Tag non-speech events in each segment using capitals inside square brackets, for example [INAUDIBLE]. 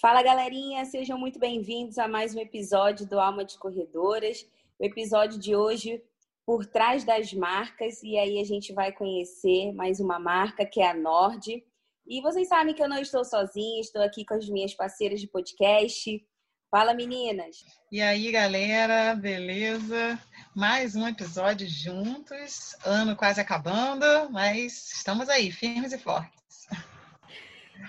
Fala galerinha, sejam muito bem-vindos a mais um episódio do Alma de Corredoras. O episódio de hoje por trás das marcas e aí a gente vai conhecer mais uma marca que é a Nord. E vocês sabem que eu não estou sozinha, estou aqui com as minhas parceiras de podcast. Fala, meninas! E aí, galera, beleza? Mais um episódio juntos, ano quase acabando, mas estamos aí, firmes e fortes.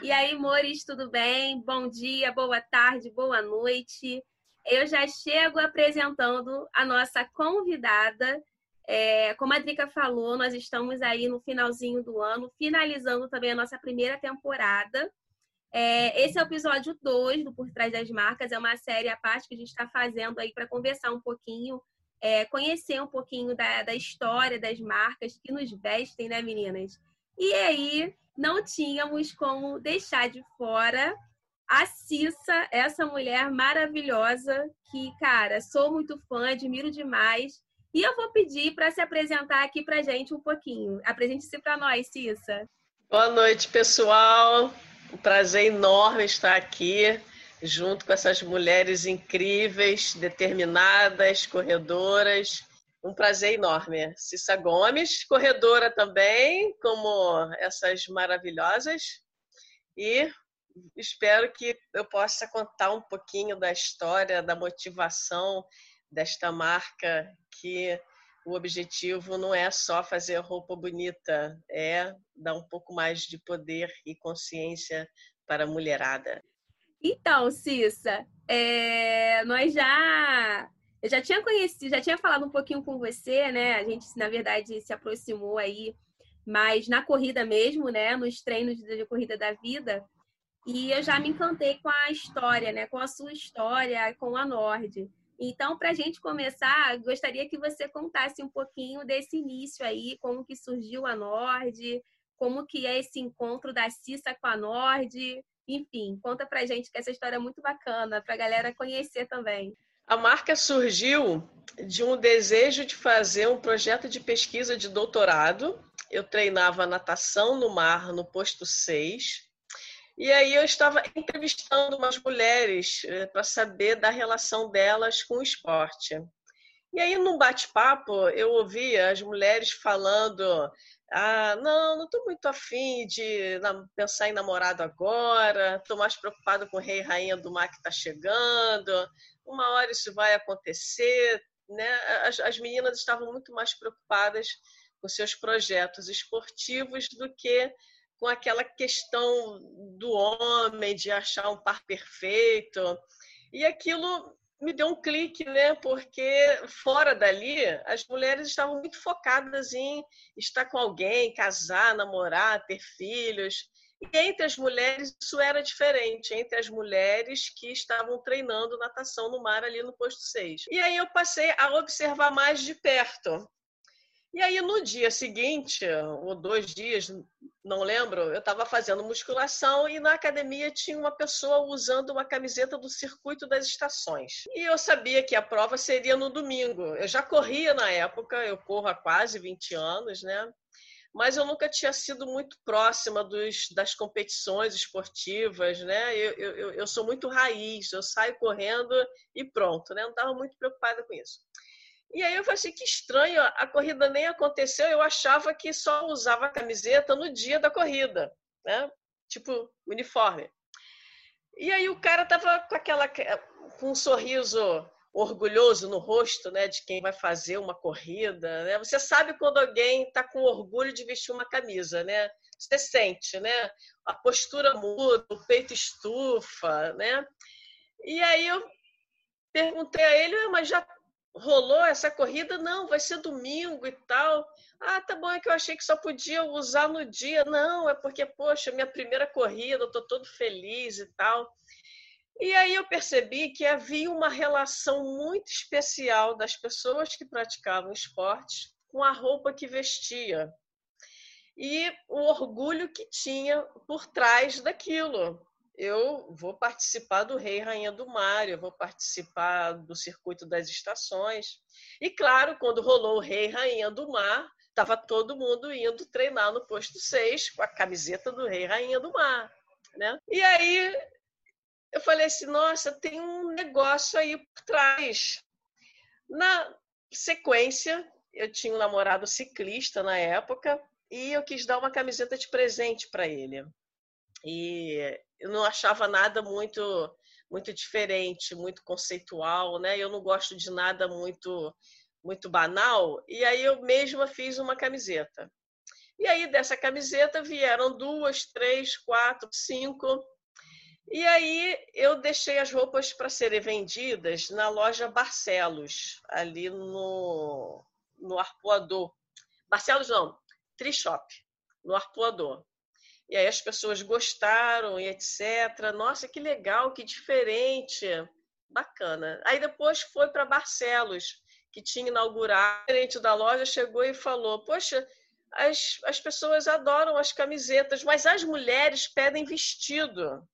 E aí, Mores, tudo bem? Bom dia, boa tarde, boa noite. Eu já chego apresentando a nossa convidada. É, como a Drica falou, nós estamos aí no finalzinho do ano, finalizando também a nossa primeira temporada. É, esse é o episódio 2 do Por Trás das Marcas, é uma série à parte que a gente está fazendo aí para conversar um pouquinho, é, conhecer um pouquinho da, da história das marcas que nos vestem, né, meninas? E aí, não tínhamos como deixar de fora a Cissa, essa mulher maravilhosa que, cara, sou muito fã, admiro demais. E eu vou pedir para se apresentar aqui para gente um pouquinho. Apresente-se para nós, Cissa. Boa noite, pessoal. Um prazer enorme estar aqui junto com essas mulheres incríveis, determinadas, corredoras. Um prazer enorme. Cissa Gomes, corredora também, como essas maravilhosas. E espero que eu possa contar um pouquinho da história, da motivação desta marca, que o objetivo não é só fazer roupa bonita, é dar um pouco mais de poder e consciência para a mulherada. Então, Cissa, é, nós já eu já tinha conhecido, já tinha falado um pouquinho com você, né? A gente, na verdade, se aproximou aí, mas na corrida mesmo, né? Nos treinos de corrida da vida. E eu já me encantei com a história, né? Com a sua história, com a Nord. Então, para a gente começar, gostaria que você contasse um pouquinho desse início aí, como que surgiu a Nord, como que é esse encontro da Cissa com a Nord, enfim, conta para a gente que essa história é muito bacana, para a galera conhecer também. A marca surgiu de um desejo de fazer um projeto de pesquisa de doutorado. Eu treinava natação no mar no posto 6 e aí eu estava entrevistando umas mulheres eh, para saber da relação delas com o esporte. E aí, num bate-papo, eu ouvia as mulheres falando: ah, não, não estou muito afim de pensar em namorado agora, estou mais preocupado com o rei e rainha do mar que está chegando, uma hora isso vai acontecer. Né? As, as meninas estavam muito mais preocupadas com seus projetos esportivos do que com aquela questão do homem, de achar um par perfeito. E aquilo me deu um clique, né? Porque fora dali, as mulheres estavam muito focadas em estar com alguém, casar, namorar, ter filhos. E entre as mulheres isso era diferente, entre as mulheres que estavam treinando natação no mar ali no posto 6. E aí eu passei a observar mais de perto. E aí, no dia seguinte, ou dois dias, não lembro, eu estava fazendo musculação e na academia tinha uma pessoa usando uma camiseta do Circuito das Estações. E eu sabia que a prova seria no domingo. Eu já corria na época, eu corro há quase 20 anos, né? Mas eu nunca tinha sido muito próxima dos, das competições esportivas, né? Eu, eu, eu sou muito raiz, eu saio correndo e pronto, né? Não estava muito preocupada com isso. E aí eu falei assim, que estranho, a corrida nem aconteceu, eu achava que só usava camiseta no dia da corrida, né? Tipo, uniforme. E aí o cara tava com aquela com um sorriso orgulhoso no rosto, né, de quem vai fazer uma corrida, né? Você sabe quando alguém está com orgulho de vestir uma camisa, né? Você sente, né? A postura muda, o peito estufa, né? E aí eu perguntei a ele, mas já rolou essa corrida? Não, vai ser domingo e tal. Ah, tá bom, é que eu achei que só podia usar no dia. Não, é porque, poxa, minha primeira corrida, eu tô todo feliz e tal. E aí eu percebi que havia uma relação muito especial das pessoas que praticavam esportes com a roupa que vestia e o orgulho que tinha por trás daquilo. Eu vou participar do Rei Rainha do Mar, eu vou participar do circuito das estações. E claro, quando rolou o Rei Rainha do Mar, estava todo mundo indo treinar no posto 6 com a camiseta do Rei Rainha do Mar. Né? E aí eu falei assim: nossa, tem um negócio aí por trás. Na sequência, eu tinha um namorado ciclista na época e eu quis dar uma camiseta de presente para ele. E eu não achava nada muito muito diferente, muito conceitual, né? Eu não gosto de nada muito muito banal, e aí eu mesma fiz uma camiseta. E aí dessa camiseta vieram duas, três, quatro, cinco. E aí eu deixei as roupas para serem vendidas na loja Barcelos, ali no, no Arpoador. Barcelos não, Trishop, no Arpoador. E aí as pessoas gostaram e etc. Nossa, que legal, que diferente. Bacana. Aí depois foi para Barcelos que tinha inaugurado, o gerente da loja chegou e falou: Poxa, as, as pessoas adoram as camisetas, mas as mulheres pedem vestido.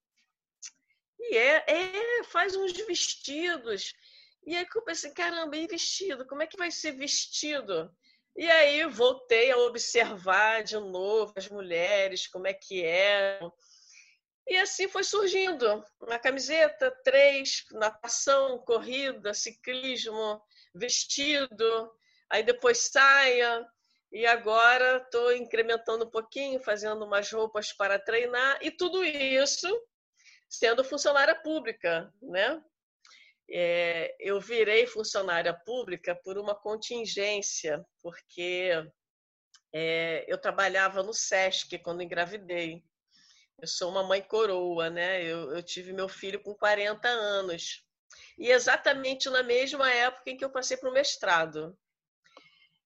E é, é faz uns vestidos. E aí eu pensei: caramba, e vestido? Como é que vai ser vestido? E aí voltei a observar de novo as mulheres, como é que eram. E assim foi surgindo. Na camiseta, três, natação, corrida, ciclismo, vestido, aí depois saia, e agora estou incrementando um pouquinho, fazendo umas roupas para treinar, e tudo isso sendo funcionária pública, né? É, eu virei funcionária pública por uma contingência, porque é, eu trabalhava no SESC quando engravidei. Eu sou uma mãe coroa, né? Eu, eu tive meu filho com 40 anos e exatamente na mesma época em que eu passei para o mestrado.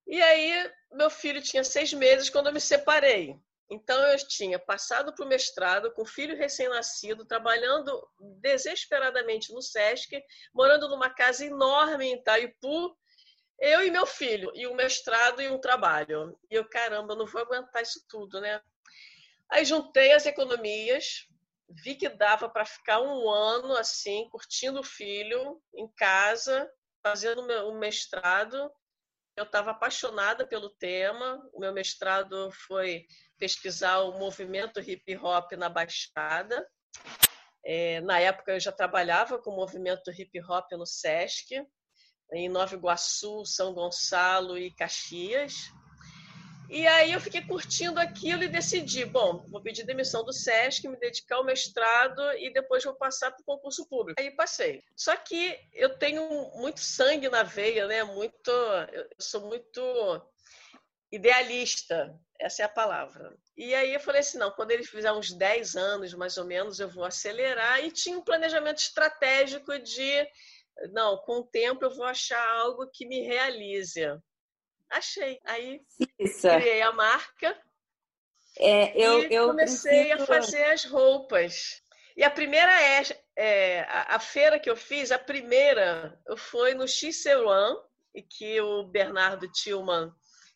E aí, meu filho tinha seis meses quando eu me separei. Então, eu tinha passado para o mestrado com filho recém-nascido, trabalhando desesperadamente no SESC, morando numa casa enorme em Itaipu, eu e meu filho, e um mestrado e um trabalho. E eu, caramba, não vou aguentar isso tudo, né? Aí juntei as economias, vi que dava para ficar um ano assim, curtindo o filho em casa, fazendo o mestrado. Eu estava apaixonada pelo tema. O meu mestrado foi pesquisar o movimento hip hop na Baixada. É, na época eu já trabalhava com o movimento hip hop no SESC, em Nova Iguaçu, São Gonçalo e Caxias. E aí eu fiquei curtindo aquilo e decidi, bom, vou pedir demissão do SESC, me dedicar ao mestrado e depois vou passar para o concurso público. Aí passei. Só que eu tenho muito sangue na veia, né? Muito, eu sou muito idealista, essa é a palavra. E aí eu falei assim, não, quando ele fizer uns 10 anos, mais ou menos, eu vou acelerar e tinha um planejamento estratégico de não, com o tempo eu vou achar algo que me realize. Achei. Aí Isso. criei a marca. É, eu, e eu comecei preciso... a fazer as roupas. E a primeira é, é a, a, feira que eu fiz, a primeira foi no Xceruan, e que o Bernardo Tillman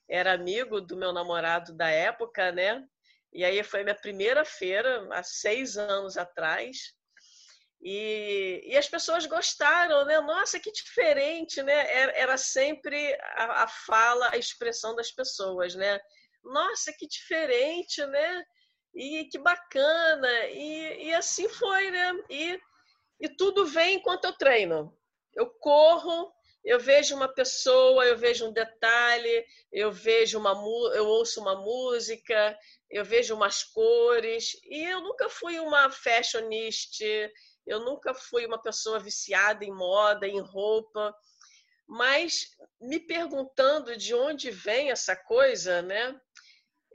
era amigo do meu namorado da época, né? E aí foi minha primeira feira, há seis anos atrás. E, e, as pessoas gostaram, né? Nossa, que diferente, né? Era, era sempre a, a, fala, a expressão das pessoas, né? Nossa, que diferente, né? E que bacana. E, e assim foi, né? E, e tudo vem enquanto eu treino. Eu corro, eu vejo uma pessoa, eu vejo um detalhe, eu vejo uma eu ouço uma música, eu vejo umas cores, e eu nunca fui uma fashionista eu nunca fui uma pessoa viciada em moda, em roupa, mas me perguntando de onde vem essa coisa, né?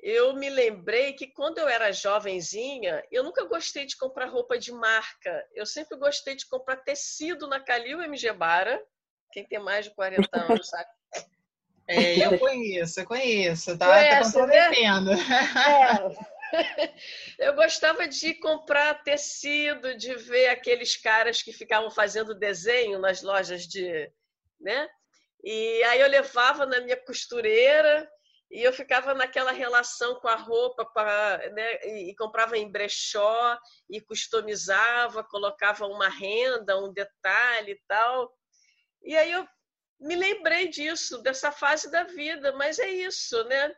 Eu me lembrei que quando eu era jovenzinha, eu nunca gostei de comprar roupa de marca. Eu sempre gostei de comprar tecido na Calil MG Bara. Quem tem mais de 40 anos [LAUGHS] sabe. É, eu conheço, eu conheço, tá, tá Conhece, tá comprometendo. Né? É. [LAUGHS] [LAUGHS] eu gostava de comprar tecido, de ver aqueles caras que ficavam fazendo desenho nas lojas de, né? E aí eu levava na minha costureira e eu ficava naquela relação com a roupa, com a, né, e, comprava em brechó e customizava, colocava uma renda, um detalhe e tal. E aí eu me lembrei disso, dessa fase da vida, mas é isso, né?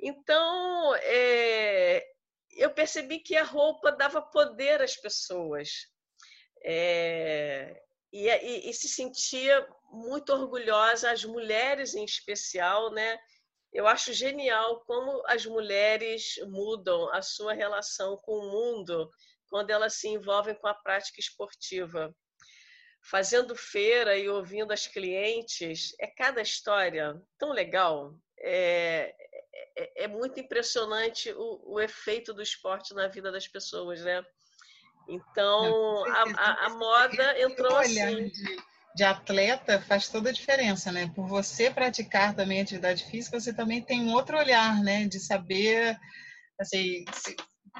Então, é, eu percebi que a roupa dava poder às pessoas. É, e, e, e se sentia muito orgulhosa, as mulheres em especial, né? Eu acho genial como as mulheres mudam a sua relação com o mundo quando elas se envolvem com a prática esportiva. Fazendo feira e ouvindo as clientes, é cada história tão legal. É, é, é muito impressionante o, o, efeito do esporte na vida das pessoas, né? Então, a, a, a moda entrou assim de atleta faz toda a diferença, né? Por você praticar também atividade física, você também tem um outro olhar, né? De saber, assim,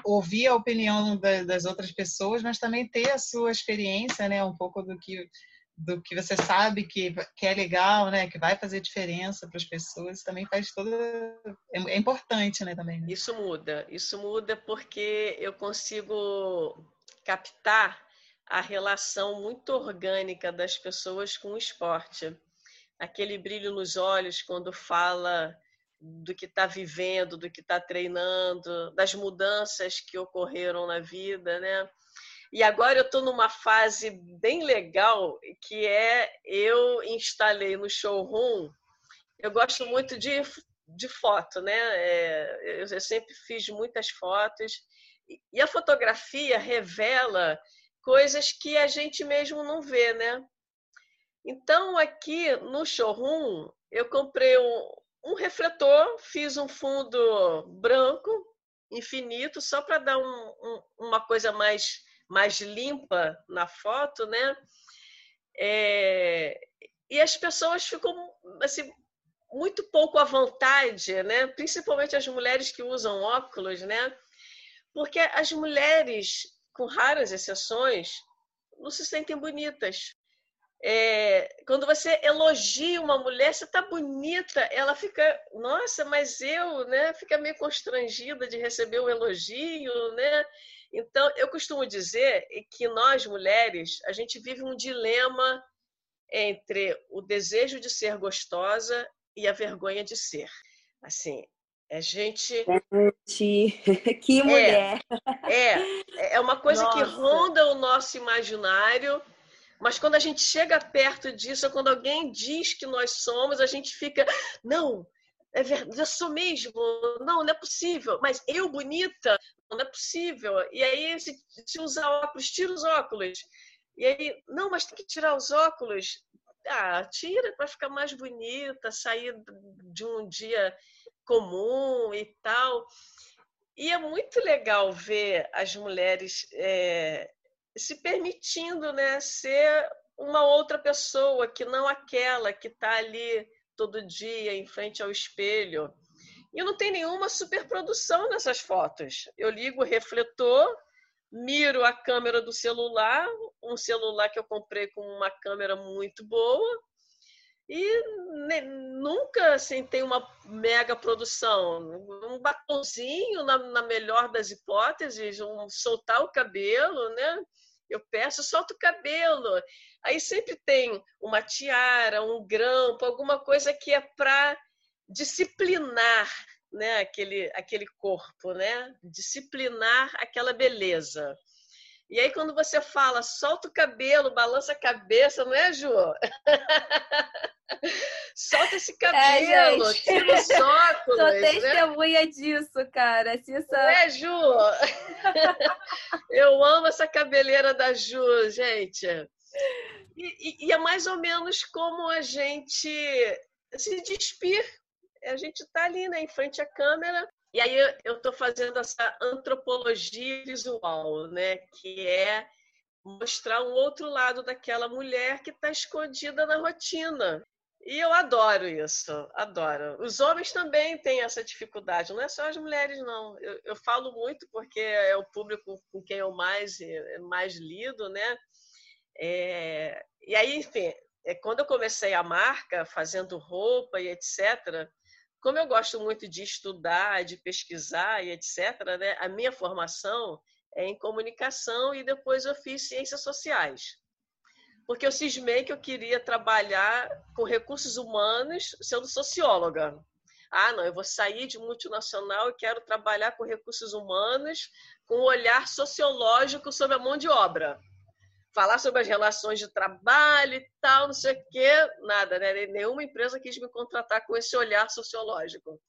ouvir a opinião das outras pessoas, mas também ter a sua experiência, né? Um pouco do que do que você sabe que, que é legal, né? Que vai fazer diferença para as pessoas, também faz toda é, é importante, né? Também. Né? Isso muda, isso muda porque eu consigo captar a relação muito orgânica das pessoas com o esporte. Aquele brilho nos olhos quando fala do que está vivendo, do que está treinando, das mudanças que ocorreram na vida, né? E agora eu estou numa fase bem legal, que é eu instalei no showroom. Eu gosto muito de, de foto, né? É, eu sempre fiz muitas fotos. E a fotografia revela coisas que a gente mesmo não vê, né? Então, aqui no showroom, eu comprei um, um refletor, fiz um fundo branco, infinito, só para dar um, um, uma coisa mais, mais limpa na foto, né? É, e as pessoas ficam assim, muito pouco à vontade, né? principalmente as mulheres que usam óculos, né? porque as mulheres com raras exceções, não se sentem bonitas. É, quando você elogia uma mulher, você está bonita, ela fica, nossa, mas eu, né? Fica meio constrangida de receber um elogio, né? Então, eu costumo dizer que nós mulheres, a gente vive um dilema entre o desejo de ser gostosa e a vergonha de ser. Assim, a gente. Gente, [LAUGHS] que mulher! É, é, é uma coisa Nossa. que ronda o nosso imaginário, mas quando a gente chega perto disso, quando alguém diz que nós somos, a gente fica, não, é verdade, eu sou mesmo, não, não é possível, mas eu bonita, não é possível. E aí, se, se usar óculos, tira os óculos. E aí, não, mas tem que tirar os óculos. Ah, tira para ficar mais bonita, sair de um dia comum e tal. E é muito legal ver as mulheres é, se permitindo né, ser uma outra pessoa, que não aquela que está ali todo dia em frente ao espelho. E não tem nenhuma superprodução nessas fotos. Eu ligo o refletor, miro a câmera do celular, um celular que eu comprei com uma câmera muito boa, e nunca assim, tem uma mega produção. Um batonzinho, na, na melhor das hipóteses, um, soltar o cabelo, né? Eu peço, solta o cabelo. Aí sempre tem uma tiara, um grampo, alguma coisa que é para disciplinar né, aquele, aquele corpo, né? disciplinar aquela beleza. E aí, quando você fala, solta o cabelo, balança a cabeça, não é, Ju? [LAUGHS] solta esse é, cabelo, é, tira os [LAUGHS] óculos. Sou né? testemunha né? disso, cara. Se essa... Não é, Ju? [LAUGHS] Eu amo essa cabeleira da Ju, gente. E, e, e é mais ou menos como a gente se despir. A gente está ali, né, em frente à câmera, e aí eu estou fazendo essa antropologia visual, né? Que é mostrar um outro lado daquela mulher que está escondida na rotina. E eu adoro isso, adoro. Os homens também têm essa dificuldade, não é só as mulheres, não. Eu, eu falo muito porque é o público com quem eu mais, mais lido, né? É, e aí, enfim, é, quando eu comecei a marca, fazendo roupa e etc., como eu gosto muito de estudar, de pesquisar e etc., né, a minha formação é em comunicação e depois eu fiz ciências sociais. Porque eu cismei que eu queria trabalhar com recursos humanos sendo socióloga. Ah, não, eu vou sair de multinacional e quero trabalhar com recursos humanos com um olhar sociológico sobre a mão de obra falar sobre as relações de trabalho e tal, não sei o quê, nada, né? Nenhuma empresa quis me contratar com esse olhar sociológico.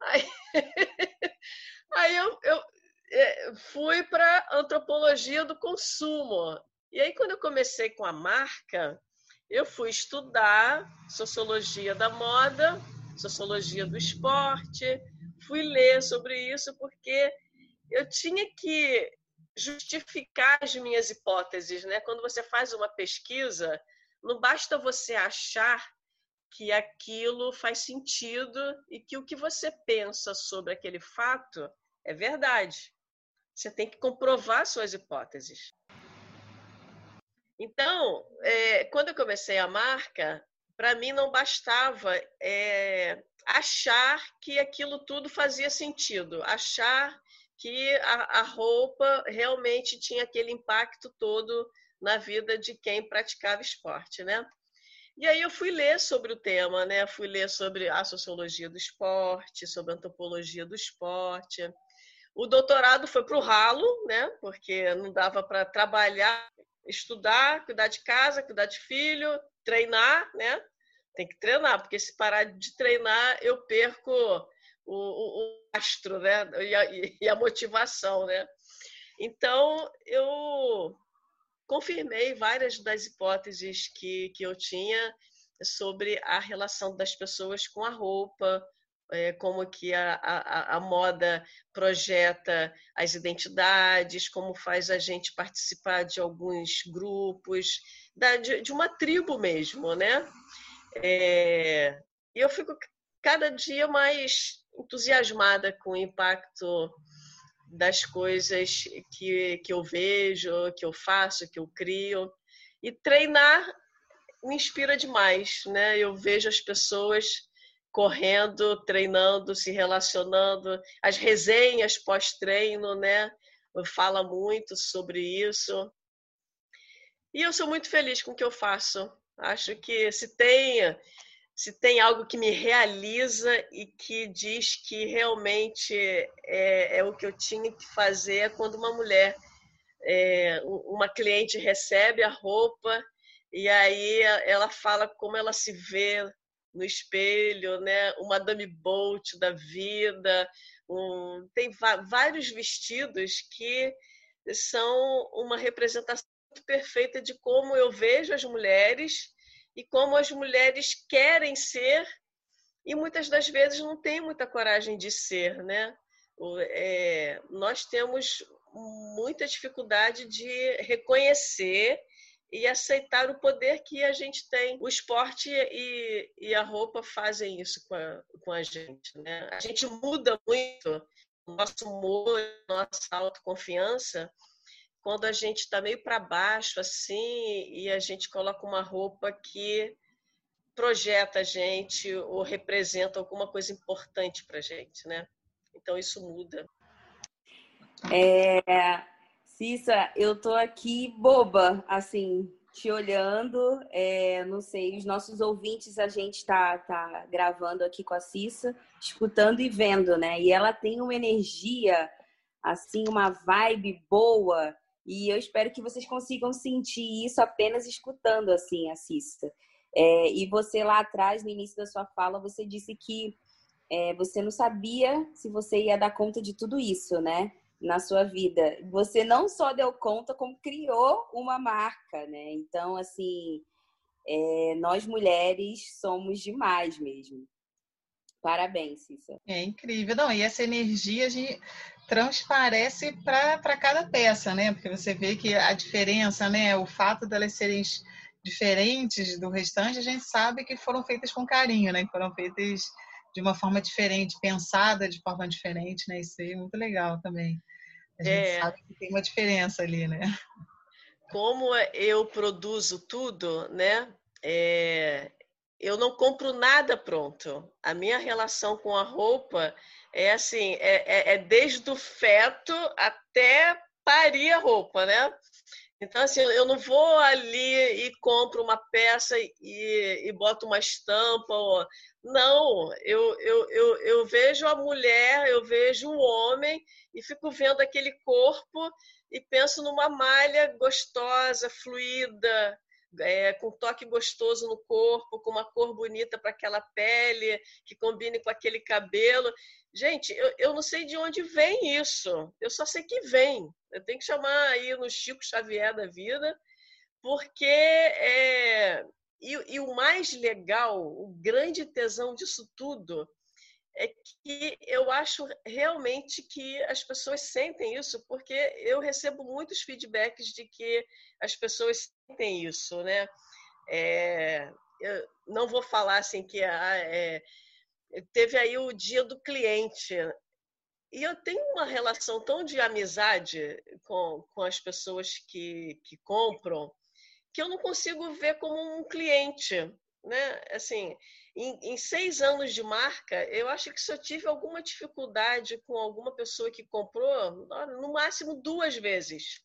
Aí, [LAUGHS] aí eu, eu é, fui para antropologia do consumo. E aí, quando eu comecei com a marca, eu fui estudar sociologia da moda, sociologia do esporte, fui ler sobre isso porque eu tinha que justificar as minhas hipóteses, né? Quando você faz uma pesquisa, não basta você achar que aquilo faz sentido e que o que você pensa sobre aquele fato é verdade. Você tem que comprovar suas hipóteses. Então, é, quando eu comecei a marca, para mim não bastava é, achar que aquilo tudo fazia sentido, achar que a, a roupa realmente tinha aquele impacto todo na vida de quem praticava esporte, né? E aí eu fui ler sobre o tema, né? Fui ler sobre a sociologia do esporte, sobre a antropologia do esporte. O doutorado foi para o ralo, né? Porque não dava para trabalhar, estudar, cuidar de casa, cuidar de filho, treinar, né? Tem que treinar, porque se parar de treinar, eu perco o, o, astro, né? E a, e a motivação, né? Então, eu confirmei várias das hipóteses que, que eu tinha sobre a relação das pessoas com a roupa, é, como que a, a, a, moda projeta as identidades, como faz a gente participar de alguns grupos, da, de, de uma tribo mesmo, né? É, e eu fico cada dia mais entusiasmada com o impacto das coisas que, que eu vejo, que eu faço, que eu crio. E treinar me inspira demais, né? Eu vejo as pessoas correndo, treinando, se relacionando, as resenhas pós-treino, né? Fala muito sobre isso. E eu sou muito feliz com o que eu faço. Acho que se tenha se tem algo que me realiza e que diz que realmente é, é o que eu tinha que fazer é quando uma mulher, é, uma cliente recebe a roupa e aí ela fala como ela se vê no espelho, né? Uma Dame Bolt da vida, um, tem vários vestidos que são uma representação perfeita de como eu vejo as mulheres e como as mulheres querem ser e muitas das vezes não têm muita coragem de ser, né? É, nós temos muita dificuldade de reconhecer e aceitar o poder que a gente tem. O esporte e, e a roupa fazem isso com a, com a gente. Né? A gente muda muito o nosso humor, nossa autoconfiança quando a gente está meio para baixo assim e a gente coloca uma roupa que projeta a gente ou representa alguma coisa importante para a gente, né? Então isso muda. É, Cissa, eu tô aqui boba, assim, te olhando. É, não sei, os nossos ouvintes a gente tá, tá gravando aqui com a Cissa, escutando e vendo, né? E ela tem uma energia, assim, uma vibe boa e eu espero que vocês consigam sentir isso apenas escutando assim, assista. É, e você lá atrás, no início da sua fala, você disse que é, você não sabia se você ia dar conta de tudo isso, né? Na sua vida. Você não só deu conta, como criou uma marca, né? Então, assim, é, nós mulheres somos demais mesmo. Parabéns, Cissa. É incrível. Não, e essa energia de transparece para cada peça, né? Porque você vê que a diferença, né? O fato delas serem diferentes do restante, a gente sabe que foram feitas com carinho, né? Que foram feitas de uma forma diferente, pensada de forma diferente, né? Isso aí é muito legal também. A gente é. sabe que tem uma diferença ali, né? Como eu produzo tudo, né? É, eu não compro nada pronto. A minha relação com a roupa é assim, é, é, é desde o feto até parir a roupa, né? Então, assim, eu não vou ali e compro uma peça e, e boto uma estampa. Não, eu, eu, eu, eu vejo a mulher, eu vejo o homem e fico vendo aquele corpo e penso numa malha gostosa, fluida, é, com toque gostoso no corpo, com uma cor bonita para aquela pele, que combine com aquele cabelo. Gente, eu, eu não sei de onde vem isso. Eu só sei que vem. Eu tenho que chamar aí no Chico Xavier da vida, porque é... e, e o mais legal, o grande tesão disso tudo é que eu acho realmente que as pessoas sentem isso, porque eu recebo muitos feedbacks de que as pessoas sentem isso, né? É, eu não vou falar assim que ah, é, teve aí o dia do cliente. E eu tenho uma relação tão de amizade com, com as pessoas que, que compram que eu não consigo ver como um cliente. Né? Assim, em, em, seis anos de marca, eu acho que se eu tive alguma dificuldade com alguma pessoa que comprou, no máximo duas vezes.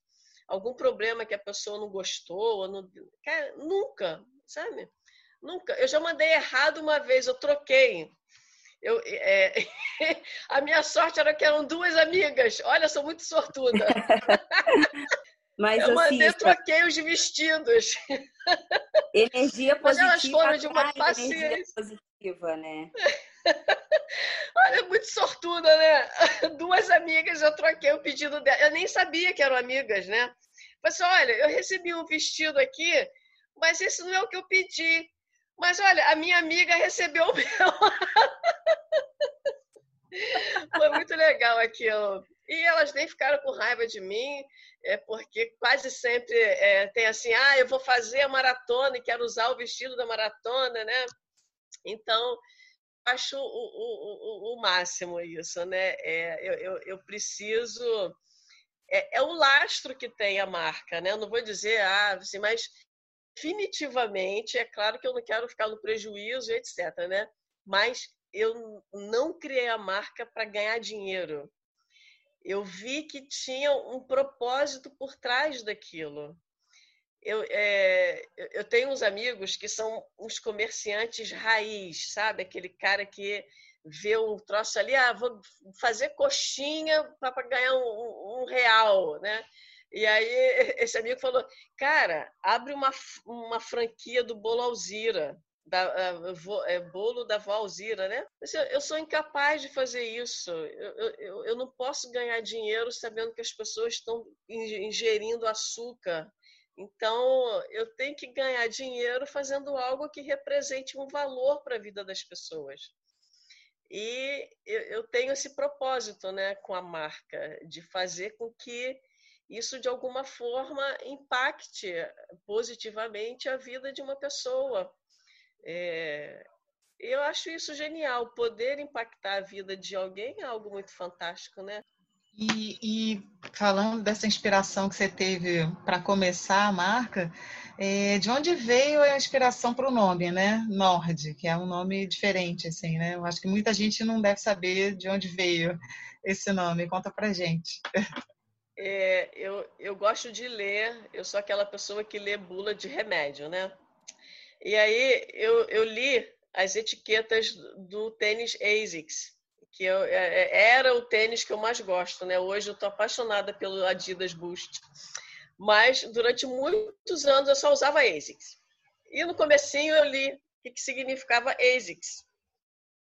Algum problema que a pessoa não gostou, não... Cara, nunca, sabe? Nunca. Eu já mandei errado uma vez, eu troquei. Eu, é, [LAUGHS] a minha sorte era que eram duas amigas. Olha, sou muito sortuda. [LAUGHS] Mas, eu assim, mandei, troquei os vestidos. [LAUGHS] Energia positiva. Mas elas foram de uma paciência. positiva, né? [LAUGHS] Olha, muito sortuda, né? [LAUGHS] Duas amigas, eu troquei o pedido dela. Eu nem sabia que eram amigas, né? Falei assim, olha, eu recebi um vestido aqui, mas esse não é o que eu pedi. Mas olha, a minha amiga recebeu o meu. Foi muito legal aquilo. E elas nem ficaram com raiva de mim, é porque quase sempre é, tem assim, ah, eu vou fazer a maratona e quero usar o vestido da maratona, né? Então, acho o, o, o, o máximo isso, né? É, eu, eu, eu preciso... É, é, o lastro que tem a marca, né? Eu não vou dizer, ah, assim, mas definitivamente, é claro que eu não quero ficar no prejuízo, etc., né? Mas eu não criei a marca para ganhar dinheiro. Eu vi que tinha um propósito por trás daquilo. Eu, é, eu tenho uns amigos que são uns comerciantes raiz, sabe? Aquele cara que vê um troço ali, ah, vou fazer coxinha para ganhar um, um real, né? E aí [LAUGHS] esse amigo falou, cara, abre uma, uma franquia do Bolo Alzira, da, é, bolo da vó Alzira, né? Eu sou incapaz de fazer isso. Eu, eu, eu não posso ganhar dinheiro sabendo que as pessoas estão ingerindo açúcar. Então, eu tenho que ganhar dinheiro fazendo algo que represente um valor para a vida das pessoas. E eu, eu tenho esse propósito né, com a marca, de fazer com que isso de alguma forma impacte positivamente a vida de uma pessoa. É, eu acho isso genial, poder impactar a vida de alguém é algo muito fantástico, né? E, e falando dessa inspiração que você teve para começar a marca, é, de onde veio a inspiração para o nome, né? Nord, que é um nome diferente, assim, né? Eu acho que muita gente não deve saber de onde veio esse nome. Conta para gente. É, eu, eu gosto de ler, eu sou aquela pessoa que lê bula de remédio, né? E aí eu, eu li as etiquetas do tênis ASICS, que eu, é, é, era o tênis que eu mais gosto, né? Hoje eu tô apaixonada pelo Adidas Boost. Mas durante muitos anos eu só usava ASICS. E no comecinho eu li o que, que significava ASICS.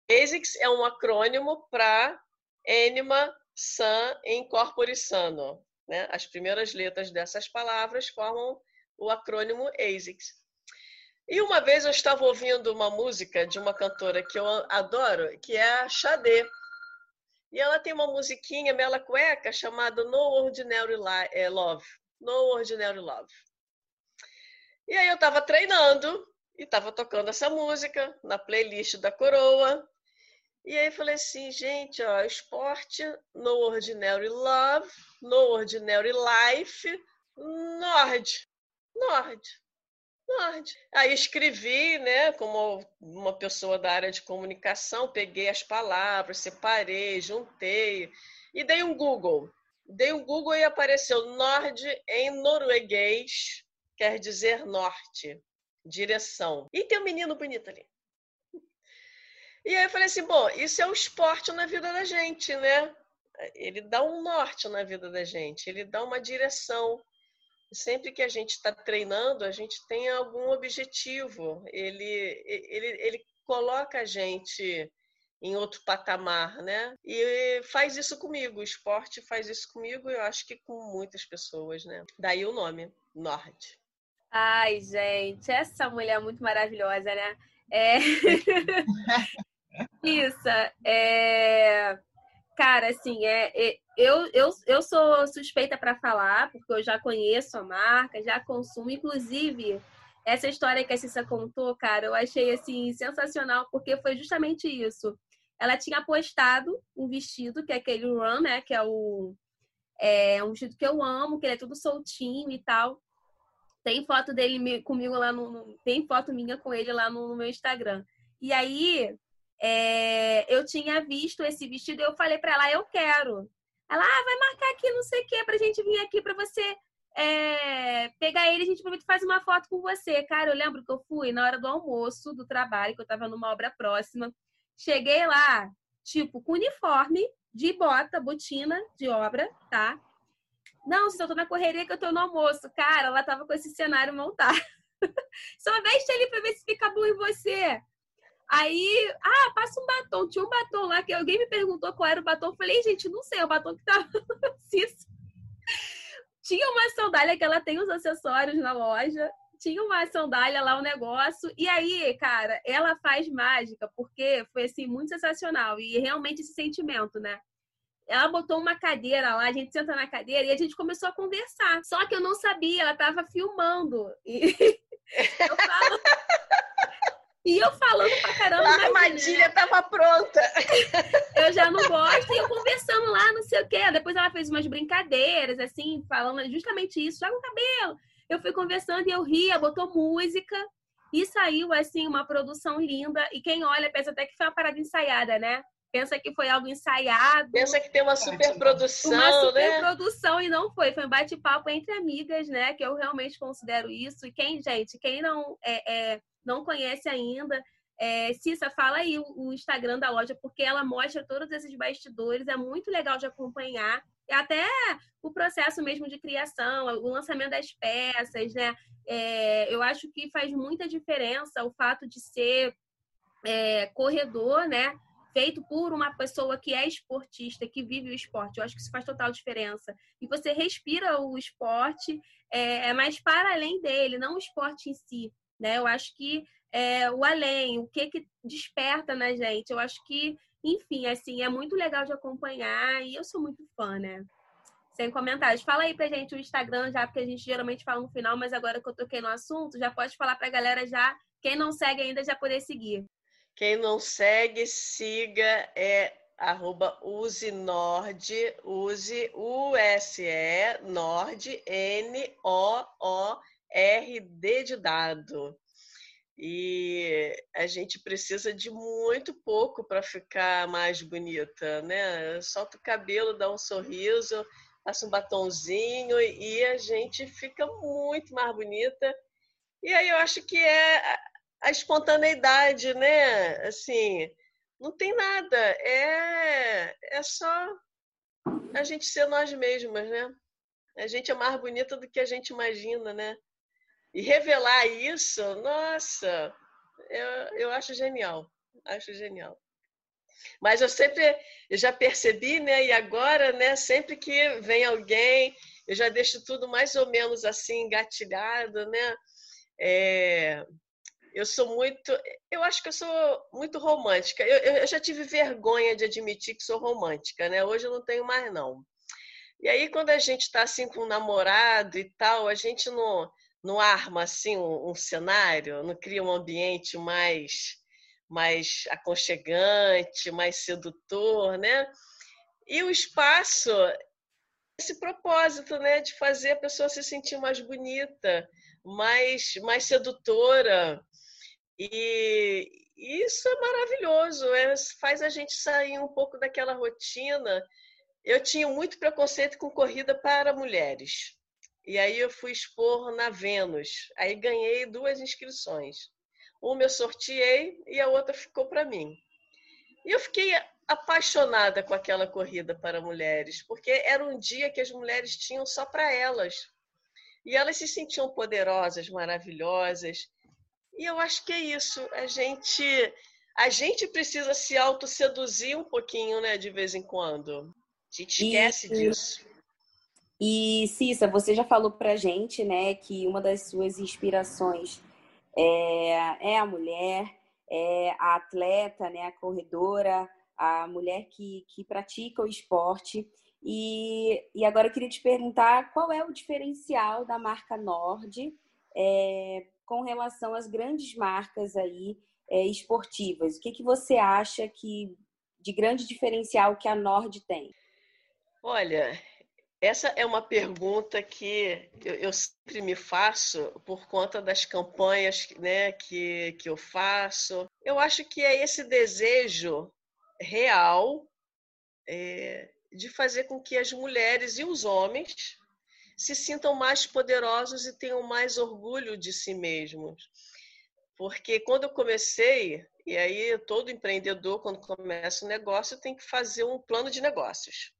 ASICS é um acrônimo para Anima san em corpore sano. Né? As primeiras letras dessas palavras formam o acrônimo ASICS. E uma vez eu estava ouvindo uma música de uma cantora que eu adoro, que é a Xadê. E ela tem uma musiquinha mela cueca chamada No Ordinary eh, Love. No Ordinary Love. E aí eu estava treinando e estava tocando essa música na playlist da Coroa. E aí falei assim, gente, ó, esporte, no ordinary love, no ordinary life, Nord. Nord. Aí escrevi, né, como uma pessoa da área de comunicação, peguei as palavras, separei, juntei e dei um Google. Dei um Google e apareceu Nord em norueguês, quer dizer norte, direção. E tem um menino bonito ali. E aí eu falei assim, bom, isso é o esporte na vida da gente, né? Ele dá um norte na vida da gente, ele dá uma direção. Sempre que a gente está treinando, a gente tem algum objetivo. Ele, ele, ele coloca a gente em outro patamar, né? E faz isso comigo, o esporte faz isso comigo, eu acho que com muitas pessoas, né? Daí o nome, Nord. Ai, gente, essa mulher é muito maravilhosa, né? É... [LAUGHS] [LAUGHS] Isso, é... Cara, assim, é, é, eu, eu, eu sou suspeita para falar, porque eu já conheço a marca, já consumo. Inclusive, essa história que a Cissa contou, cara, eu achei, assim, sensacional, porque foi justamente isso. Ela tinha postado um vestido, que é aquele run, né? Que é o... É um vestido que eu amo, que ele é tudo soltinho e tal. Tem foto dele comigo lá no, no... Tem foto minha com ele lá no, no meu Instagram. E aí, é, eu tinha visto esse vestido e eu falei para ela, eu quero. Ela, ah, vai marcar aqui, não sei o que, pra gente vir aqui pra você é, pegar ele, a gente faz uma foto com você. Cara, eu lembro que eu fui na hora do almoço do trabalho, que eu tava numa obra próxima. Cheguei lá, tipo, com uniforme de bota, botina de obra, tá? Não, se eu tô na correria que eu tô no almoço. Cara, ela tava com esse cenário montado. [LAUGHS] Só veste ali pra ver se fica bom em você. Aí, ah, passa um batom. Tinha um batom lá que alguém me perguntou qual era o batom. Eu falei, gente, não sei, é o batom que tá [LAUGHS] Cisso. Tinha uma sandália que ela tem os acessórios na loja. Tinha uma sandália lá, o um negócio. E aí, cara, ela faz mágica, porque foi assim, muito sensacional. E realmente esse sentimento, né? Ela botou uma cadeira lá, a gente senta na cadeira e a gente começou a conversar. Só que eu não sabia, ela tava filmando. E [LAUGHS] eu falo. E eu falando pra caramba. A armadilha né? tava pronta. Eu já não gosto. E eu conversando lá, não sei o quê. Depois ela fez umas brincadeiras, assim, falando justamente isso. Joga o cabelo. Eu fui conversando e eu ria, botou música. E saiu, assim, uma produção linda. E quem olha pensa até que foi uma parada ensaiada, né? Pensa que foi algo ensaiado. Pensa que tem uma super produção, uma super né? produção e não foi. Foi um bate-papo entre amigas, né? Que eu realmente considero isso. E quem, gente, quem não é, é não conhece ainda, é, Cissa, fala aí o, o, Instagram da loja, porque ela mostra todos esses bastidores, é muito legal de acompanhar. E até o processo mesmo de criação, o lançamento das peças, né? É, eu acho que faz muita diferença o fato de ser é, corredor, né? Feito por uma pessoa que é esportista, que vive o esporte. Eu acho que isso faz total diferença. E você respira o esporte, é, é mais para além dele, não o esporte em si. Né? Eu acho que é, o além, o que que desperta na gente. Eu acho que, enfim, assim, é muito legal de acompanhar e eu sou muito fã, né? Sem comentários. Fala aí pra gente o Instagram já, porque a gente geralmente fala no final, mas agora que eu toquei no assunto, já pode falar pra galera já, quem não segue ainda já poder seguir. Quem não segue, siga, é arroba use nord, use U-S-E, nord, N-O-O, RD de dado. E a gente precisa de muito pouco para ficar mais bonita, né? Solta o cabelo, dá um sorriso, passa um batonzinho e a gente fica muito mais bonita. E aí eu acho que é a espontaneidade, né? Assim, não tem nada, é, é só a gente ser nós mesmas, né? A gente é mais bonita do que a gente imagina, né? E revelar isso, nossa, eu, eu acho genial. Acho genial. Mas eu sempre, eu já percebi, né? E agora, né? Sempre que vem alguém, eu já deixo tudo mais ou menos assim engatilhado, né? É, eu sou muito, eu acho que eu sou muito romântica. Eu, eu, já tive vergonha de admitir que sou romântica, né? Hoje eu não tenho mais não. E aí quando a gente está assim com um namorado e tal, a gente não não arma assim um, um cenário, não cria um ambiente mais mais aconchegante, mais sedutor, né? E o espaço, esse propósito, né, de fazer a pessoa se sentir mais bonita, mais mais sedutora. E isso é maravilhoso, é, faz a gente sair um pouco daquela rotina. Eu tinha muito preconceito com corrida para mulheres. E aí eu fui expor na Vênus. Aí ganhei duas inscrições. Uma eu sorteei e a outra ficou para mim. E eu fiquei apaixonada com aquela corrida para mulheres, porque era um dia que as mulheres tinham só para elas. E elas se sentiam poderosas, maravilhosas. E eu acho que é isso. A gente a gente precisa se autosseduzir um pouquinho, né, de vez em quando. A gente esquece e, disso. E Cissa, você já falou pra gente, né, que uma das suas inspirações é, é a mulher, é a atleta, né, a corredora, a mulher que, que pratica o esporte. E, e agora eu queria te perguntar qual é o diferencial da marca Nord é, com relação às grandes marcas aí é, esportivas. O que, que você acha que de grande diferencial que a Nord tem? Olha, essa é uma pergunta que eu, eu, sempre me faço por conta das campanhas né, que, que eu faço. Eu acho que é esse desejo real é, de fazer com que as mulheres e os homens se sintam mais poderosos e tenham mais orgulho de si mesmos. Porque quando eu comecei, e aí todo empreendedor, quando começa um negócio, tem que fazer um plano de negócios.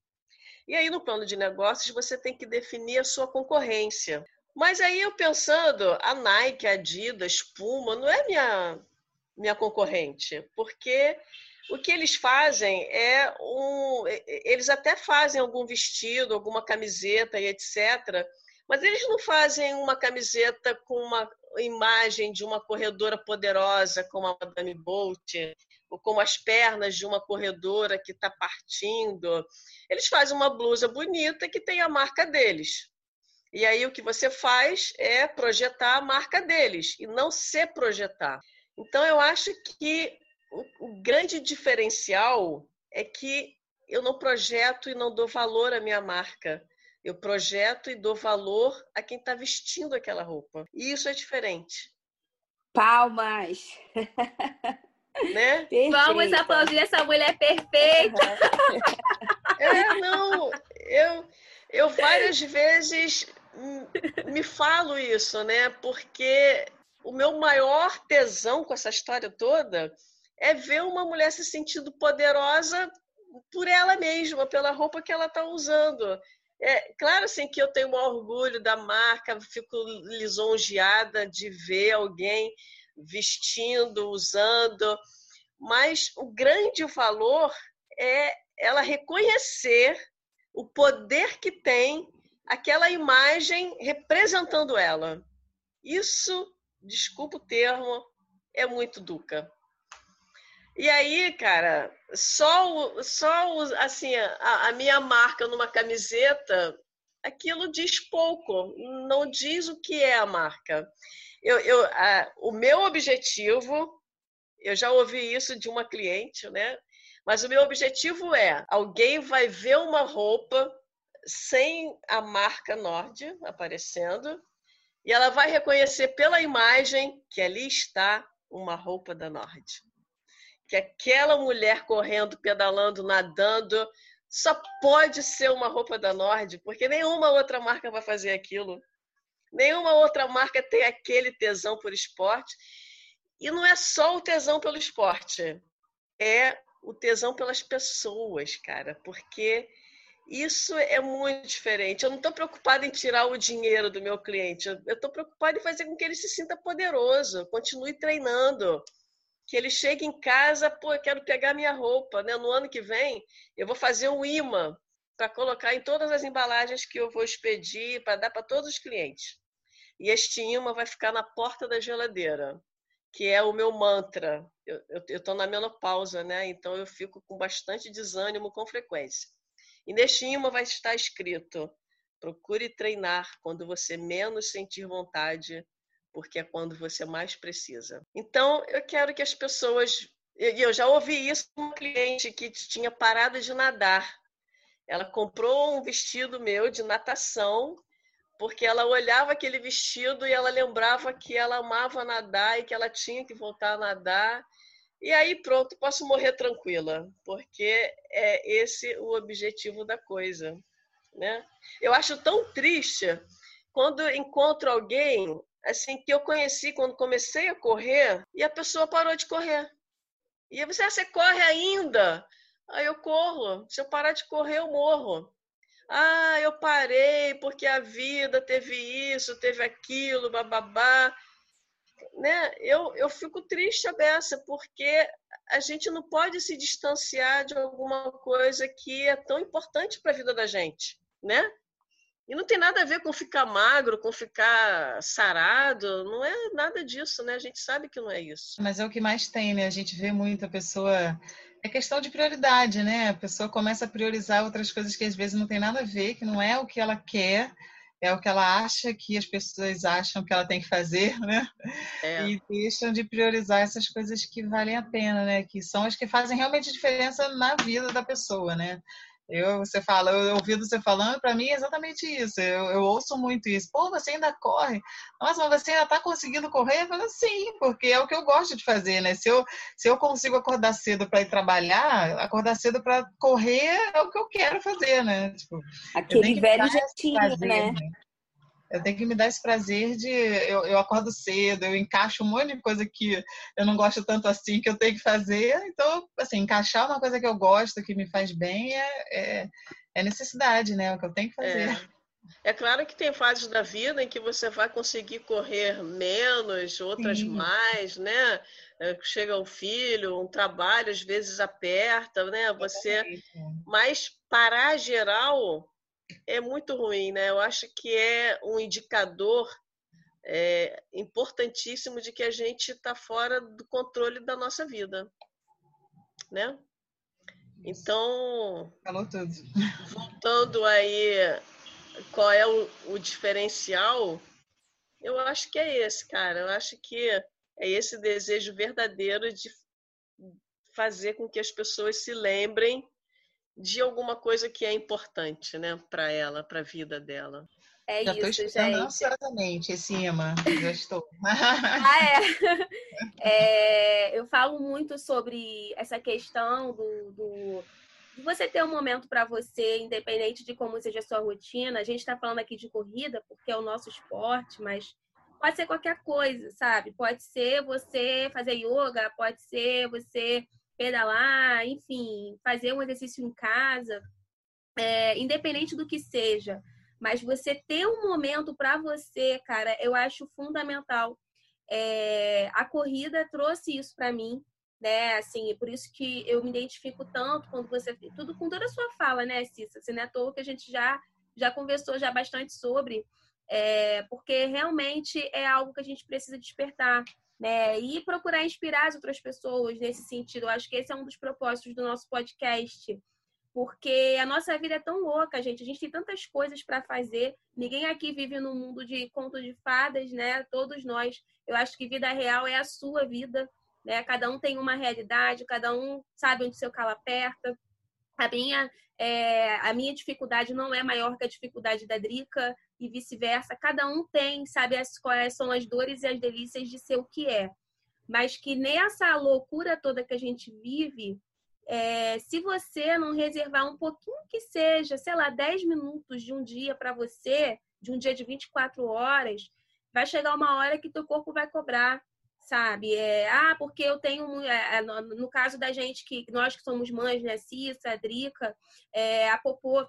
E aí, no plano de negócios, você tem que definir a sua concorrência. Mas aí eu pensando, a Nike, a Adidas, Puma, não é minha, minha concorrente, porque o que eles fazem é um. Eles até fazem algum vestido, alguma camiseta e etc. Mas eles não fazem uma camiseta com uma imagem de uma corredora poderosa como a Madame Bolt, ou como as pernas de uma corredora que está partindo. Eles fazem uma blusa bonita que tem a marca deles. E aí o que você faz é projetar a marca deles e não se projetar. Então eu acho que o, grande diferencial é que eu não projeto e não dou valor à minha marca. Eu projeto e dou valor a quem está vestindo aquela roupa. E isso é diferente. Palmas! [LAUGHS] Né? Vamos aplaudir essa mulher perfeita. É, não, eu, eu várias vezes me falo isso, né? Porque o meu maior tesão com essa história toda é ver uma mulher se sentindo poderosa por ela mesma, pela roupa que ela está usando. É, claro assim que eu tenho um orgulho da marca, fico lisonjeada de ver alguém vestindo, usando, mas o grande valor é ela reconhecer o poder que tem aquela imagem representando ela. Isso, desculpa o termo, é muito duca. E aí, cara, só, só assim, a, a minha marca numa camiseta, aquilo diz pouco, não diz o que é a marca eu, eu, a, o meu objetivo, eu já ouvi isso de uma cliente, né? Mas o meu objetivo é: alguém vai ver uma roupa sem a marca Nord aparecendo e ela vai reconhecer pela imagem que ali está uma roupa da Nord. Que aquela mulher correndo, pedalando, nadando, só pode ser uma roupa da Nord, porque nenhuma outra marca vai fazer aquilo. Nenhuma outra marca tem aquele tesão por esporte. E não é só o tesão pelo esporte, é o tesão pelas pessoas, cara, porque isso é muito diferente. Eu não estou preocupada em tirar o dinheiro do meu cliente, eu estou preocupada em fazer com que ele se sinta poderoso, continue treinando, que ele chegue em casa, pô, eu quero pegar minha roupa, né? No ano que vem, eu vou fazer um imã para colocar em todas as embalagens que eu vou expedir, para dar para todos os clientes. E este imã vai ficar na porta da geladeira, que é o meu mantra. Eu estou na menopausa, né? Então eu fico com bastante desânimo com frequência. E neste imã vai estar escrito: Procure treinar quando você menos sentir vontade, porque é quando você mais precisa. Então, eu quero que as pessoas. Eu já ouvi isso de uma cliente que tinha parado de nadar. Ela comprou um vestido meu de natação, porque ela olhava aquele vestido e ela lembrava que ela amava nadar e que ela tinha que voltar a nadar. E aí, pronto, posso morrer tranquila, porque é esse o objetivo da coisa. Né? Eu acho tão triste quando encontro alguém assim que eu conheci quando comecei a correr e a pessoa parou de correr. E você, ah, você corre ainda? Aí eu corro. Se eu parar de correr, eu morro. Ah, eu parei porque a vida teve isso, teve aquilo, bababá. Né? Eu, eu fico triste a beça, porque a gente não pode se distanciar de alguma coisa que é tão importante para a vida da gente, né? E não tem nada a ver com ficar magro, com ficar sarado, não é nada disso, né? A gente sabe que não é isso. Mas é o que mais tem, né? A gente vê muito a pessoa. É questão de prioridade, né? A pessoa começa a priorizar outras coisas que às vezes não tem nada a ver, que não é o que ela quer, é o que ela acha que as pessoas acham que ela tem que fazer, né? É. E deixam de priorizar essas coisas que valem a pena, né? Que são as que fazem realmente diferença na vida da pessoa, né? Eu, você fala, eu ouvido você falando, para mim é exatamente isso. Eu, eu, ouço muito isso. Pô, você ainda corre? Nossa, mas você ainda está conseguindo correr? Eu falo, sim, porque é o que eu gosto de fazer, né? Se eu, se eu consigo acordar cedo para ir trabalhar, acordar cedo para correr é o que eu quero fazer, né? Tipo, Aquele velho jeitinho, né? né? Eu tenho que me dar esse prazer de. Eu, eu acordo cedo, eu encaixo um monte de coisa que eu não gosto tanto assim que eu tenho que fazer. Então, assim, encaixar uma coisa que eu gosto, que me faz bem, é, é, é necessidade, né? É o que eu tenho que fazer. É. é. claro que tem fases da vida em que você vai conseguir correr menos, outras Sim. mais, né? É, chega um filho, um trabalho, às vezes aperta, né? Você, mas para geral, é muito ruim, né? Eu acho que é um indicador é, importantíssimo de que a gente está fora do controle da nossa vida, né? Então, falou tudo. Voltando aí, qual é o, o diferencial? Eu acho que é esse, cara. Eu acho que é esse desejo verdadeiro de fazer com que as pessoas se lembrem de alguma coisa que é importante, né, para ela, para a vida dela. É já isso, estou ansiosamente esse imã, já estou. [LAUGHS] ah, é? é? Eu falo muito sobre essa questão do, do de você ter um momento para você, independente de como seja a sua rotina. A gente está falando aqui de corrida porque é o nosso esporte, mas pode ser qualquer coisa, sabe? Pode ser você fazer yoga, pode ser você pedalar, enfim, fazer um exercício em casa, é, independente do que seja. Mas você ter um momento para você, cara, eu acho fundamental. É, a corrida trouxe isso para mim, né? Assim, por isso que eu me identifico tanto quando você tudo com toda a sua fala, né, Cissa? Assim, não é à toa que a gente já já conversou já bastante sobre, é, porque realmente é algo que a gente precisa despertar né? E procurar inspirar as outras pessoas nesse sentido. Eu acho que esse é um dos propósitos do nosso podcast. Porque a nossa vida é tão louca, gente. A gente tem tantas coisas para fazer. Ninguém aqui vive num mundo de conto de fadas, né? Todos nós. Eu acho que vida real é a sua vida, né? Cada um tem uma realidade, cada um sabe onde seu calo aperta. A minha, é, a minha dificuldade não é maior que a dificuldade da Drica e vice-versa. Cada um tem, sabe, as, quais são as dores e as delícias de ser o que é. Mas que nessa loucura toda que a gente vive, é, se você não reservar um pouquinho que seja, sei lá, 10 minutos de um dia para você, de um dia de 24 horas, vai chegar uma hora que teu corpo vai cobrar sabe? É, ah, porque eu tenho, é, é, no, no, caso da gente que nós que somos mães, né, Cissa, Drica, é, a Popô